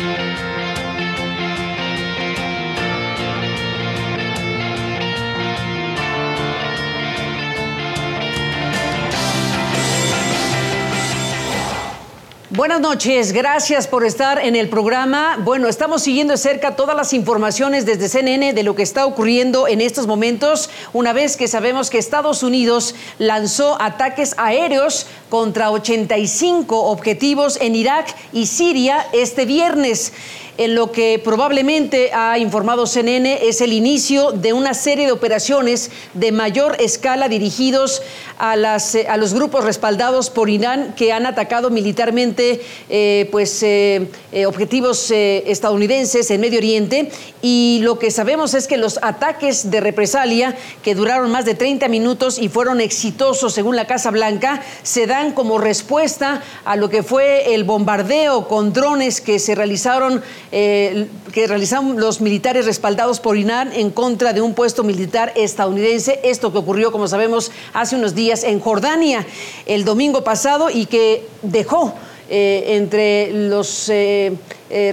Thank you. Buenas noches, gracias por estar en el programa. Bueno, estamos siguiendo de cerca todas las informaciones desde CNN de lo que está ocurriendo en estos momentos, una vez que sabemos que Estados Unidos lanzó ataques aéreos contra 85 objetivos en Irak y Siria este viernes en lo que probablemente ha informado CNN es el inicio de una serie de operaciones de mayor escala dirigidos a, las, a los grupos respaldados por Irán que han atacado militarmente eh, pues, eh, eh, objetivos estadounidenses en Medio Oriente. Y lo que sabemos es que los ataques de represalia, que duraron más de 30 minutos y fueron exitosos según la Casa Blanca, se dan como respuesta a lo que fue el bombardeo con drones que se realizaron que realizaron los militares respaldados por Irán en contra de un puesto militar estadounidense. Esto que ocurrió, como sabemos, hace unos días en Jordania el domingo pasado y que dejó eh, entre los eh,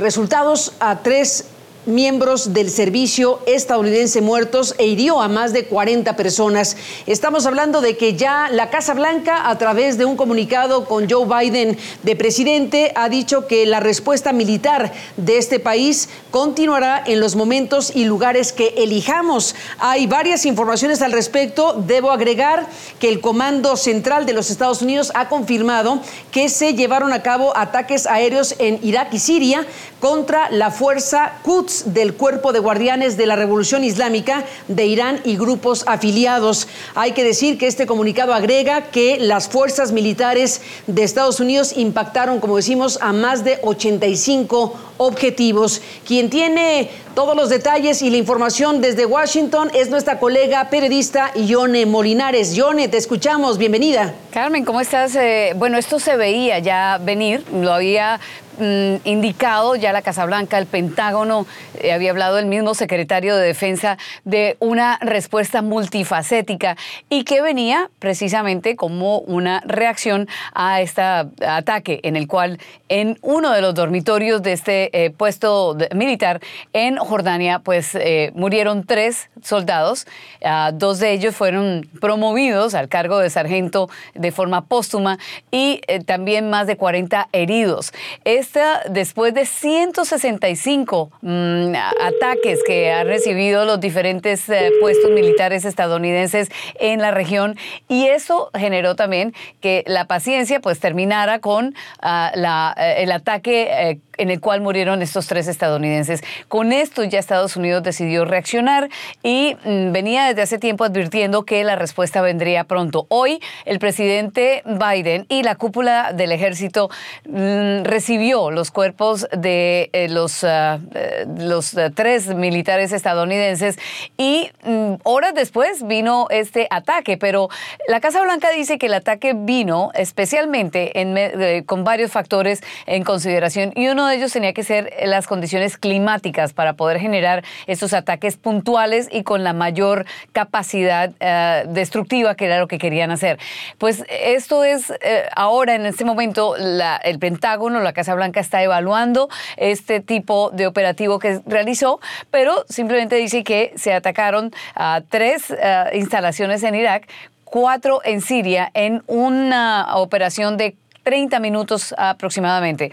resultados a tres miembros del servicio estadounidense muertos e hirió a más de 40 personas. Estamos hablando de que ya la Casa Blanca, a través de un comunicado con Joe Biden de presidente, ha dicho que la respuesta militar de este país continuará en los momentos y lugares que elijamos. Hay varias informaciones al respecto. Debo agregar que el Comando Central de los Estados Unidos ha confirmado que se llevaron a cabo ataques aéreos en Irak y Siria contra la fuerza Quds del Cuerpo de Guardianes de la Revolución Islámica de Irán y grupos afiliados. Hay que decir que este comunicado agrega que las fuerzas militares de Estados Unidos impactaron, como decimos, a más de 85 objetivos. Quien tiene todos los detalles y la información desde Washington es nuestra colega periodista Ione Molinares. Ione, te escuchamos, bienvenida. Carmen, ¿cómo estás? Eh, bueno, esto se veía ya venir, lo había mm, indicado ya la Casa Blanca, el Pentágono, eh, había hablado el mismo secretario de Defensa de una respuesta multifacética y que venía precisamente como una reacción a este ataque en el cual en uno de los dormitorios de este eh, puesto militar en Jordania, pues eh, murieron tres soldados. Ah, dos de ellos fueron promovidos al cargo de sargento de forma póstuma y eh, también más de 40 heridos. Esta, después de 165 mm, ataques que han recibido los diferentes puestos militares estadounidenses en la región, y eso generó también que la paciencia pues terminara con ah, el ataque en el cual murieron estos tres estadounidenses. Con esto ya Estados Unidos decidió reaccionar y mm, venía desde hace tiempo advirtiendo que la respuesta vendría pronto. Hoy el presidente Biden y la cúpula del ejército mm, recibió los cuerpos de eh, los, ah, eh, los ah, tres militares estadounidenses y mm, horas después vino este ataque, pero la Casa Blanca dice que el ataque vino especialmente en, eh, con varios factores en consideración y uno de ellos tenía que ser las condiciones climáticas para poder generar estos ataques puntuales y con la mayor capacidad eh, destructiva que era lo que querían hacer. Pues esto es eh, ahora, en este momento, el Pentágono, la Casa Blanca está evaluando este tipo de operativo que realizó, pero simplemente dice que se atacaron a tres eh, instalaciones en Irak, cuatro en Siria, en una operación de 30 minutos aproximadamente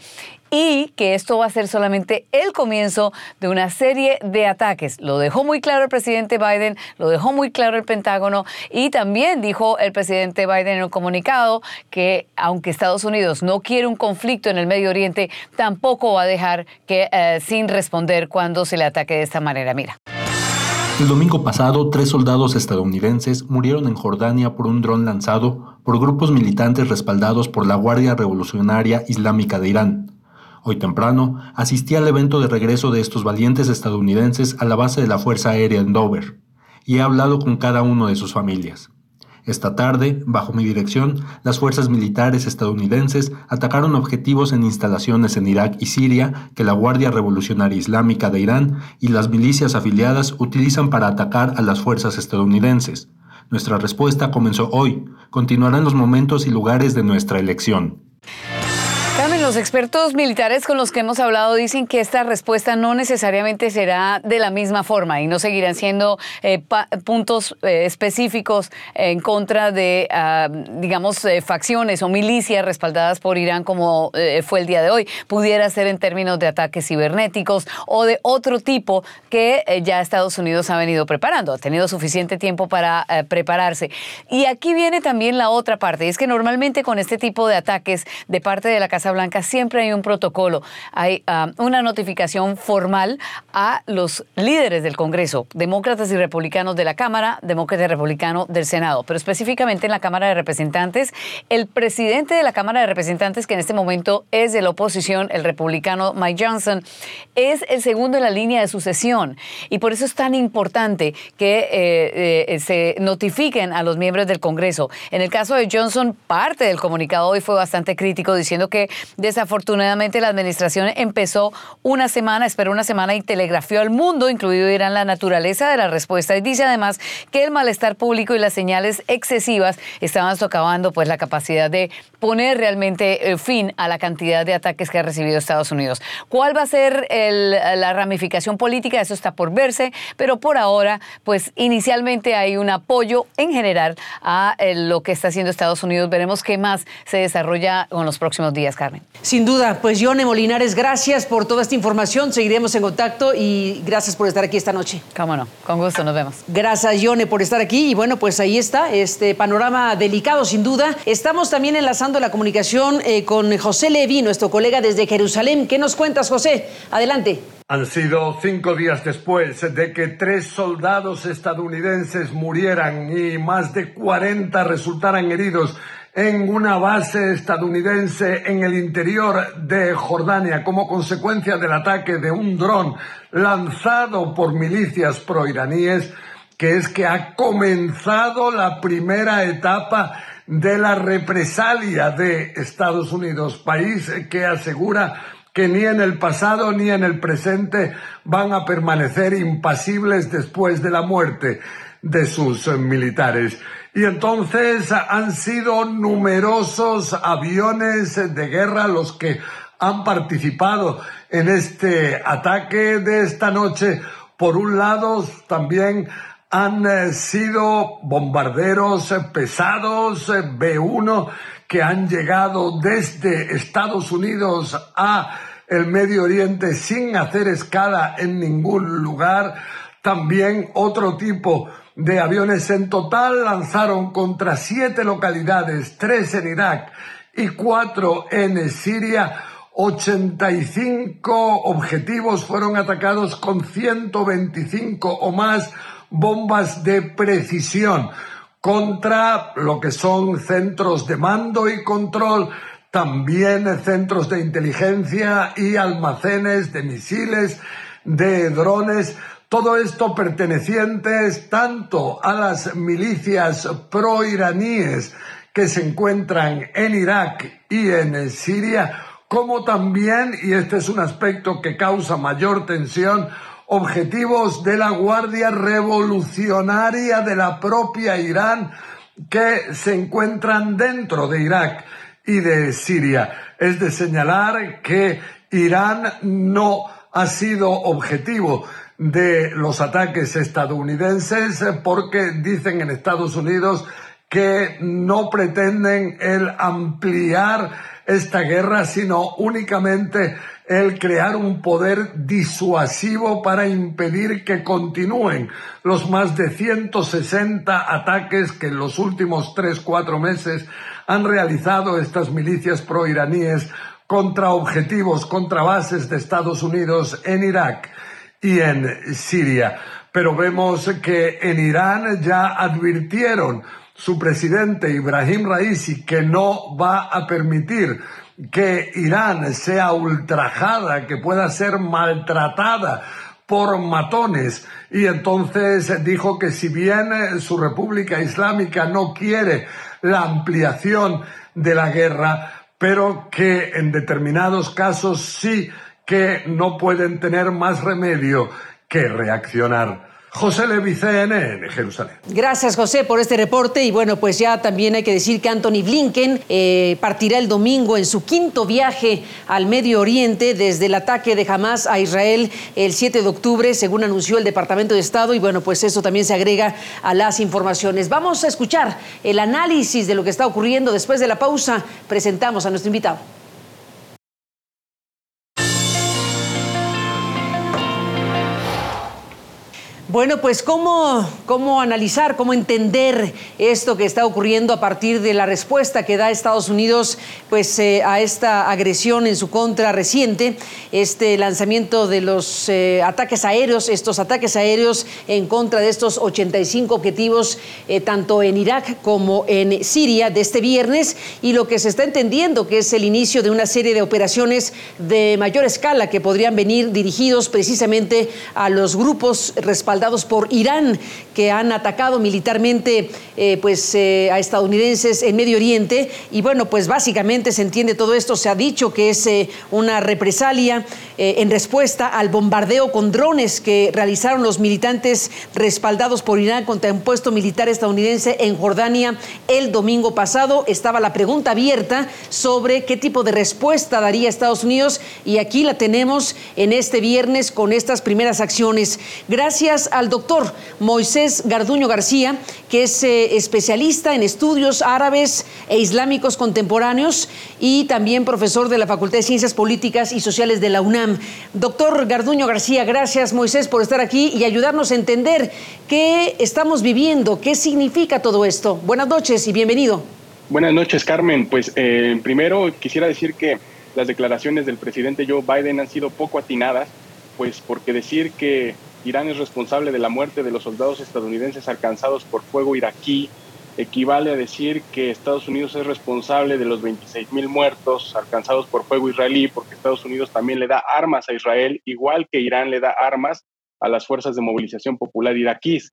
y que esto va a ser solamente el comienzo de una serie de ataques. Lo dejó muy claro el presidente Biden, lo dejó muy claro el Pentágono y también dijo el presidente Biden en un comunicado que aunque Estados Unidos no quiere un conflicto en el Medio Oriente, tampoco va a dejar que eh, sin responder cuando se le ataque de esta manera. Mira. El domingo pasado, tres soldados estadounidenses murieron en Jordania por un dron lanzado por grupos militantes respaldados por la Guardia Revolucionaria Islámica de Irán. Hoy temprano asistí al evento de regreso de estos valientes estadounidenses a la base de la Fuerza Aérea en Dover y he hablado con cada uno de sus familias. Esta tarde, bajo mi dirección, las fuerzas militares estadounidenses atacaron objetivos en instalaciones en Irak y Siria que la Guardia Revolucionaria Islámica de Irán y las milicias afiliadas utilizan para atacar a las fuerzas estadounidenses. Nuestra respuesta comenzó hoy, continuará en los momentos y lugares de nuestra elección. Carmen, los expertos militares con los que hemos hablado dicen que esta respuesta no necesariamente será de la misma forma y no seguirán siendo eh, puntos eh, específicos en contra de, ah, digamos, eh, facciones o milicias respaldadas por Irán como fue el día de hoy. Pudiera ser en términos de ataques cibernéticos o de otro tipo que ya Estados Unidos ha venido preparando. Ha tenido suficiente tiempo para prepararse. Y aquí viene también la otra parte, y es que normalmente con este tipo de ataques de parte de la Casa Blanca siempre hay un protocolo, hay ah, una notificación formal a los líderes del Congreso, demócratas y republicanos de la Cámara, demócrata y republicano del Senado, pero específicamente en la Cámara de Representantes, el presidente de la Cámara de Representantes, que en este momento es de la oposición, el republicano Mike Johnson, es el segundo en la línea de sucesión y por eso es tan importante que eh, eh, se notifiquen a los miembros del Congreso. En el caso de Johnson, parte del comunicado hoy fue bastante crítico diciendo que Desafortunadamente la administración empezó una semana, esperó una semana y telegrafió al mundo, incluido Irán, la naturaleza de la respuesta. Y dice además que el malestar público y las señales excesivas estaban socavando pues la capacidad de poner realmente eh, fin a la cantidad de ataques que ha recibido Estados Unidos. ¿Cuál va a ser la ramificación política? Eso está por verse, pero por ahora, pues inicialmente hay un apoyo en general a eh, lo que está haciendo Estados Unidos. Veremos qué más se desarrolla en los próximos días, Carmen. Sin duda, pues Yone Molinares, gracias por toda esta información. Seguiremos en contacto y gracias por estar aquí esta noche. Cómo no, con gusto, nos vemos. Gracias, Yone, por estar aquí. Y bueno, pues ahí está, este panorama delicado, sin duda. Estamos también enlazando la comunicación eh, con José Levi, nuestro colega desde Jerusalén. ¿Qué nos cuentas, José? Adelante. Han sido cinco días después de que tres soldados estadounidenses murieran y más de 40 resultaran heridos en una base estadounidense en el interior de Jordania como consecuencia del ataque de un dron lanzado por milicias proiraníes, que es que ha comenzado la primera etapa de la represalia de Estados Unidos, país que asegura que ni en el pasado ni en el presente van a permanecer impasibles después de la muerte de sus militares. Y entonces han sido numerosos aviones de guerra los que han participado en este ataque de esta noche. Por un lado, también han eh, sido bombarderos pesados eh, B-1 que han llegado desde Estados Unidos a el Medio Oriente sin hacer escala en ningún lugar. También otro tipo de aviones en total lanzaron contra siete localidades, tres en Irak y cuatro en Siria. 85 objetivos fueron atacados con 125 o más bombas de precisión contra lo que son centros de mando y control, también centros de inteligencia y almacenes de misiles, de drones. Todo esto pertenecientes tanto a las milicias pro-iraníes que se encuentran en Irak y en Siria, como también, y este es un aspecto que causa mayor tensión, objetivos de la Guardia Revolucionaria de la propia Irán que se encuentran dentro de Irak y de Siria. Es de señalar que Irán no ha sido objetivo de los ataques estadounidenses porque dicen en Estados Unidos que no pretenden el ampliar esta guerra, sino únicamente el crear un poder disuasivo para impedir que continúen los más de 160 ataques que en los últimos tres, cuatro meses han realizado estas milicias proiraníes contra objetivos, contra bases de Estados Unidos en Irak y en Siria. Pero vemos que en Irán ya advirtieron su presidente Ibrahim Raisi que no va a permitir que Irán sea ultrajada, que pueda ser maltratada por matones y entonces dijo que si bien su República Islámica no quiere la ampliación de la guerra, pero que en determinados casos sí que no pueden tener más remedio que reaccionar. José Levi, CNN, Jerusalén. Gracias, José, por este reporte. Y bueno, pues ya también hay que decir que Anthony Blinken eh, partirá el domingo en su quinto viaje al Medio Oriente desde el ataque de Hamas a Israel el 7 de octubre, según anunció el Departamento de Estado. Y bueno, pues eso también se agrega a las informaciones. Vamos a escuchar el análisis de lo que está ocurriendo. Después de la pausa, presentamos a nuestro invitado. Bueno, pues ¿cómo, cómo analizar, cómo entender esto que está ocurriendo a partir de la respuesta que da Estados Unidos pues, eh, a esta agresión en su contra reciente, este lanzamiento de los eh, ataques aéreos, estos ataques aéreos en contra de estos 85 objetivos, eh, tanto en Irak como en Siria de este viernes, y lo que se está entendiendo que es el inicio de una serie de operaciones de mayor escala que podrían venir dirigidos precisamente a los grupos respaldados por Irán, que han atacado militarmente eh, pues, eh, a estadounidenses en Medio Oriente. Y bueno, pues básicamente se entiende todo esto. Se ha dicho que es eh, una represalia en respuesta al bombardeo con drones que realizaron los militantes respaldados por Irán contra un puesto militar estadounidense en Jordania el domingo pasado. Estaba la pregunta abierta sobre qué tipo de respuesta daría Estados Unidos y aquí la tenemos en este viernes con estas primeras acciones. Gracias al doctor Moisés Garduño García, que es eh, especialista en estudios árabes e islámicos contemporáneos y también profesor de la Facultad de Ciencias Políticas y Sociales de la UNAM. Doctor Garduño García, gracias Moisés por estar aquí y ayudarnos a entender qué estamos viviendo, qué significa todo esto. Buenas noches y bienvenido. Buenas noches, Carmen. Pues eh, primero quisiera decir que las declaraciones del presidente Joe Biden han sido poco atinadas, pues porque decir que Irán es responsable de la muerte de los soldados estadounidenses alcanzados por fuego iraquí, equivale a decir que Estados Unidos es responsable de los 26 mil muertos alcanzados por fuego israelí, porque Estados Unidos también le da armas a Israel, igual que Irán le da armas a las fuerzas de movilización popular iraquíes.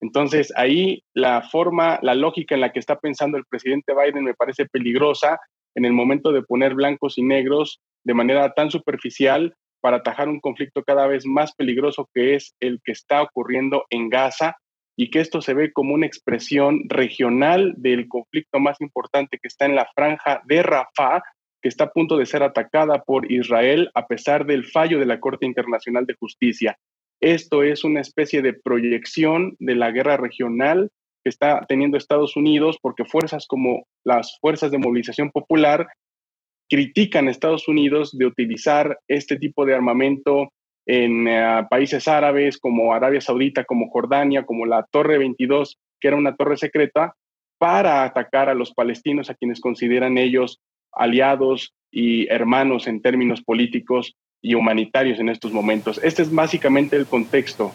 Entonces, ahí la forma, la lógica en la que está pensando el presidente Biden me parece peligrosa en el momento de poner blancos y negros de manera tan superficial para atajar un conflicto cada vez más peligroso que es el que está ocurriendo en Gaza y que esto se ve como una expresión regional del conflicto más importante que está en la franja de Rafah, que está a punto de ser atacada por Israel a pesar del fallo de la Corte Internacional de Justicia. Esto es una especie de proyección de la guerra regional que está teniendo Estados Unidos porque fuerzas como las fuerzas de movilización popular critican a Estados Unidos de utilizar este tipo de armamento en eh, países árabes como Arabia Saudita, como Jordania, como la Torre 22, que era una torre secreta, para atacar a los palestinos, a quienes consideran ellos aliados y hermanos en términos políticos y humanitarios en estos momentos. Este es básicamente el contexto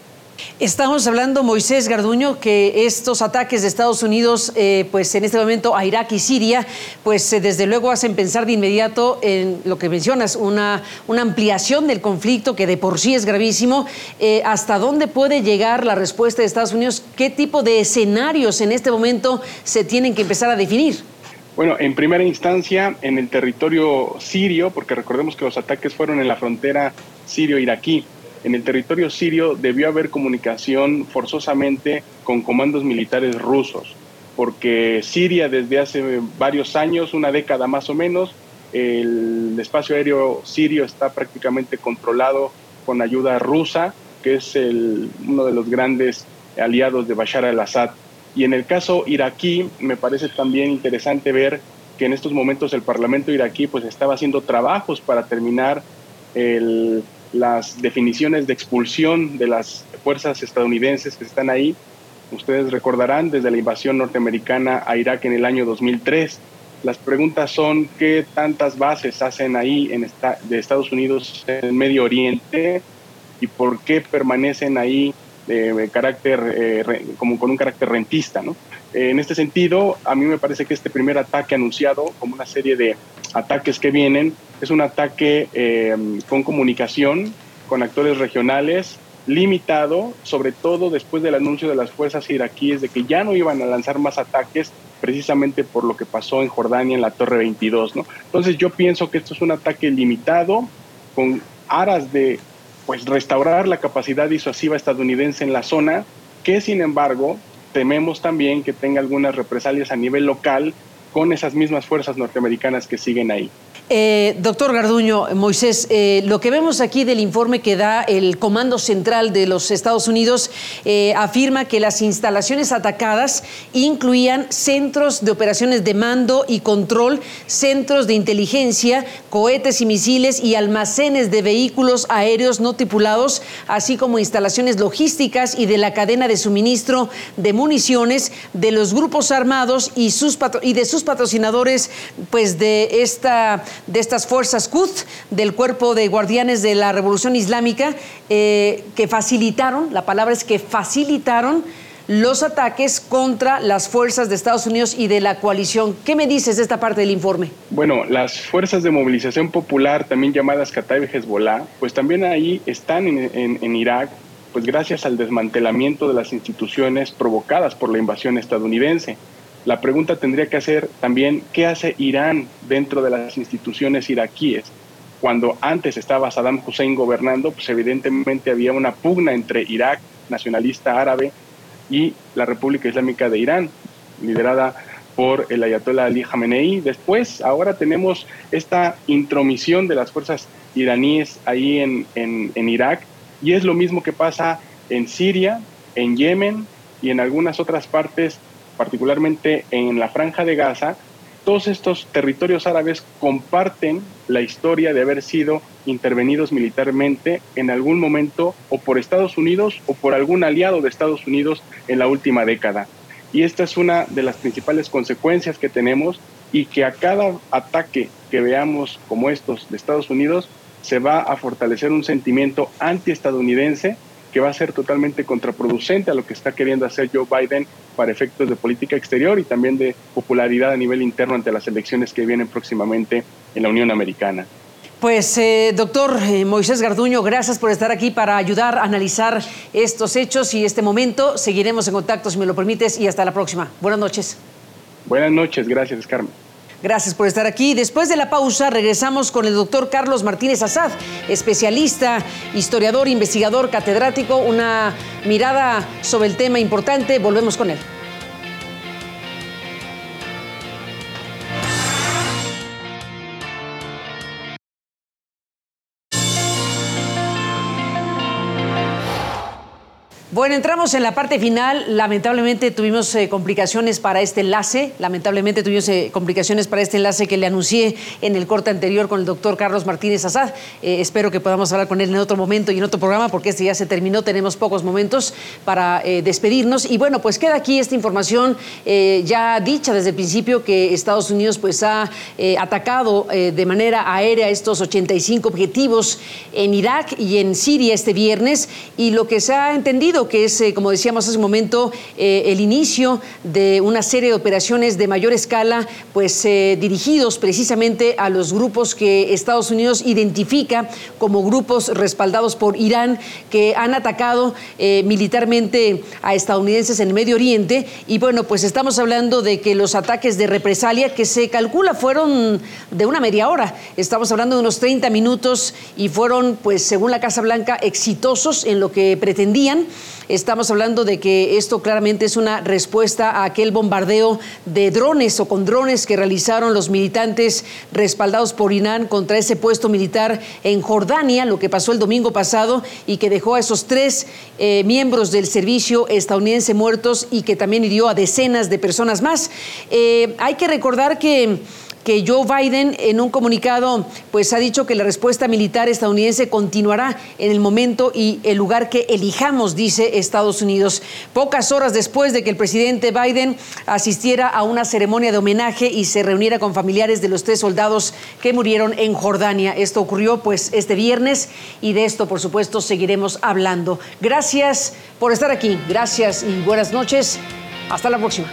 Estamos hablando, Moisés Garduño, que estos ataques de Estados Unidos, eh, pues en este momento a Irak y Siria, pues eh, desde luego hacen pensar de inmediato en lo que mencionas, una, una ampliación del conflicto que de por sí es gravísimo. Eh, ¿Hasta dónde puede llegar la respuesta de Estados Unidos? ¿Qué tipo de escenarios en este momento se tienen que empezar a definir? Bueno, en primera instancia, en el territorio sirio, porque recordemos que los ataques fueron en la frontera sirio-iraquí en el territorio sirio debió haber comunicación forzosamente con comandos militares rusos, porque Siria desde hace varios años, una década más o menos, el espacio aéreo sirio está prácticamente controlado con ayuda rusa, que es uno de los grandes aliados de Bashar al-Assad. Y en el caso iraquí, me parece también interesante ver que en estos momentos el Parlamento iraquí pues estaba haciendo trabajos para terminar el las definiciones de expulsión de las fuerzas estadounidenses que están ahí. Ustedes recordarán desde la invasión norteamericana a Irak en el año 2003. Las preguntas son qué tantas bases hacen ahí en de Estados Unidos en Medio Oriente y por qué permanecen ahí de carácter eh, como con un carácter rentista, ¿no? En este sentido, a mí me parece que este primer ataque anunciado, como una serie de ataques que vienen, es un ataque eh, con comunicación, con actores regionales, limitado, sobre todo después del anuncio de las fuerzas iraquíes de que ya no iban a lanzar más ataques, precisamente por lo que pasó en Jordania en la Torre 22. ¿no? Entonces yo pienso que esto es un ataque limitado, con aras de pues restaurar la capacidad disuasiva estadounidense en la zona, que sin embargo tememos también que tenga algunas represalias a nivel local con esas mismas fuerzas norteamericanas que siguen ahí. Eh, doctor Garduño, Moisés, eh, lo que vemos aquí del informe que da el Comando Central de los Estados Unidos eh, afirma que las instalaciones atacadas incluían centros de operaciones de mando y control, centros de inteligencia, cohetes y misiles y almacenes de vehículos aéreos no tripulados, así como instalaciones logísticas y de la cadena de suministro de municiones de los grupos armados y, sus y de sus patrocinadores, pues de esta de estas fuerzas Quds del cuerpo de guardianes de la Revolución Islámica eh, que facilitaron, la palabra es que facilitaron los ataques contra las fuerzas de Estados Unidos y de la coalición. ¿Qué me dices de esta parte del informe? Bueno, las fuerzas de movilización popular, también llamadas Kataib Hezbollah, pues también ahí están en, en Irak, pues gracias al desmantelamiento de las instituciones provocadas por la invasión estadounidense. La pregunta tendría que hacer también, ¿qué hace Irán dentro de las instituciones iraquíes? Cuando antes estaba Saddam Hussein gobernando, pues evidentemente había una pugna entre Irak, nacionalista árabe, y la República Islámica de Irán, liderada por el ayatollah Ali Khamenei. Después, ahora tenemos esta intromisión de las fuerzas iraníes ahí en, en, en Irak, y es lo mismo que pasa en Siria, en Yemen y en algunas otras partes particularmente en la franja de Gaza, todos estos territorios árabes comparten la historia de haber sido intervenidos militarmente en algún momento o por Estados Unidos o por algún aliado de Estados Unidos en la última década. Y esta es una de las principales consecuencias que tenemos y que a cada ataque que veamos como estos de Estados Unidos se va a fortalecer un sentimiento antiestadounidense que va a ser totalmente contraproducente a lo que está queriendo hacer Joe Biden para efectos de política exterior y también de popularidad a nivel interno ante las elecciones que vienen próximamente en la Unión Americana. Pues, eh, doctor eh, Moisés Garduño, gracias por estar aquí para ayudar a analizar estos hechos y este momento. Seguiremos en contacto, si me lo permites, y hasta la próxima. Buenas noches. Buenas noches, gracias, Carmen. Gracias por estar aquí. Después de la pausa regresamos con el doctor Carlos Martínez Azad, especialista, historiador, investigador, catedrático, una mirada sobre el tema importante. Volvemos con él. Bueno, entramos en la parte final. Lamentablemente tuvimos eh, complicaciones para este enlace. Lamentablemente tuvimos eh, complicaciones para este enlace que le anuncié en el corte anterior con el doctor Carlos Martínez Azad. Eh, espero que podamos hablar con él en otro momento y en otro programa porque este ya se terminó. Tenemos pocos momentos para despedirnos. Y bueno, pues queda aquí esta información ya dicha desde el principio que Estados Unidos pues ha atacado de manera aérea estos 85 objetivos en Irak y en Siria este viernes. Y lo que se ha entendido que es, eh, como decíamos hace un momento, eh, el inicio de una serie de operaciones de mayor escala, pues eh, dirigidos precisamente a los grupos que Estados Unidos identifica como grupos respaldados por Irán, que han atacado militarmente a estadounidenses en el Medio Oriente. Y bueno, pues estamos hablando de que los ataques de represalia, que se calcula fueron de una media hora, estamos hablando de unos 30 minutos y fueron, pues según la Casa Blanca, exitosos en lo que pretendían. Estamos hablando de que esto claramente es una respuesta a aquel bombardeo de drones o con drones que realizaron los militantes respaldados por Irán contra ese puesto militar en Jordania, lo que pasó el domingo pasado y que dejó a esos tres eh, miembros del servicio estadounidense muertos y que también hirió a decenas de personas más. Eh, hay que recordar que que Joe Biden en un comunicado pues ha dicho que la respuesta militar estadounidense continuará en el momento y el lugar que elijamos, dice Estados Unidos. Pocas horas después de que el presidente Biden asistiera a una ceremonia de homenaje y se reuniera con familiares de los tres soldados que murieron en Jordania. Esto ocurrió pues este viernes y de esto por supuesto seguiremos hablando. Gracias por estar aquí, gracias y buenas noches. Hasta la próxima.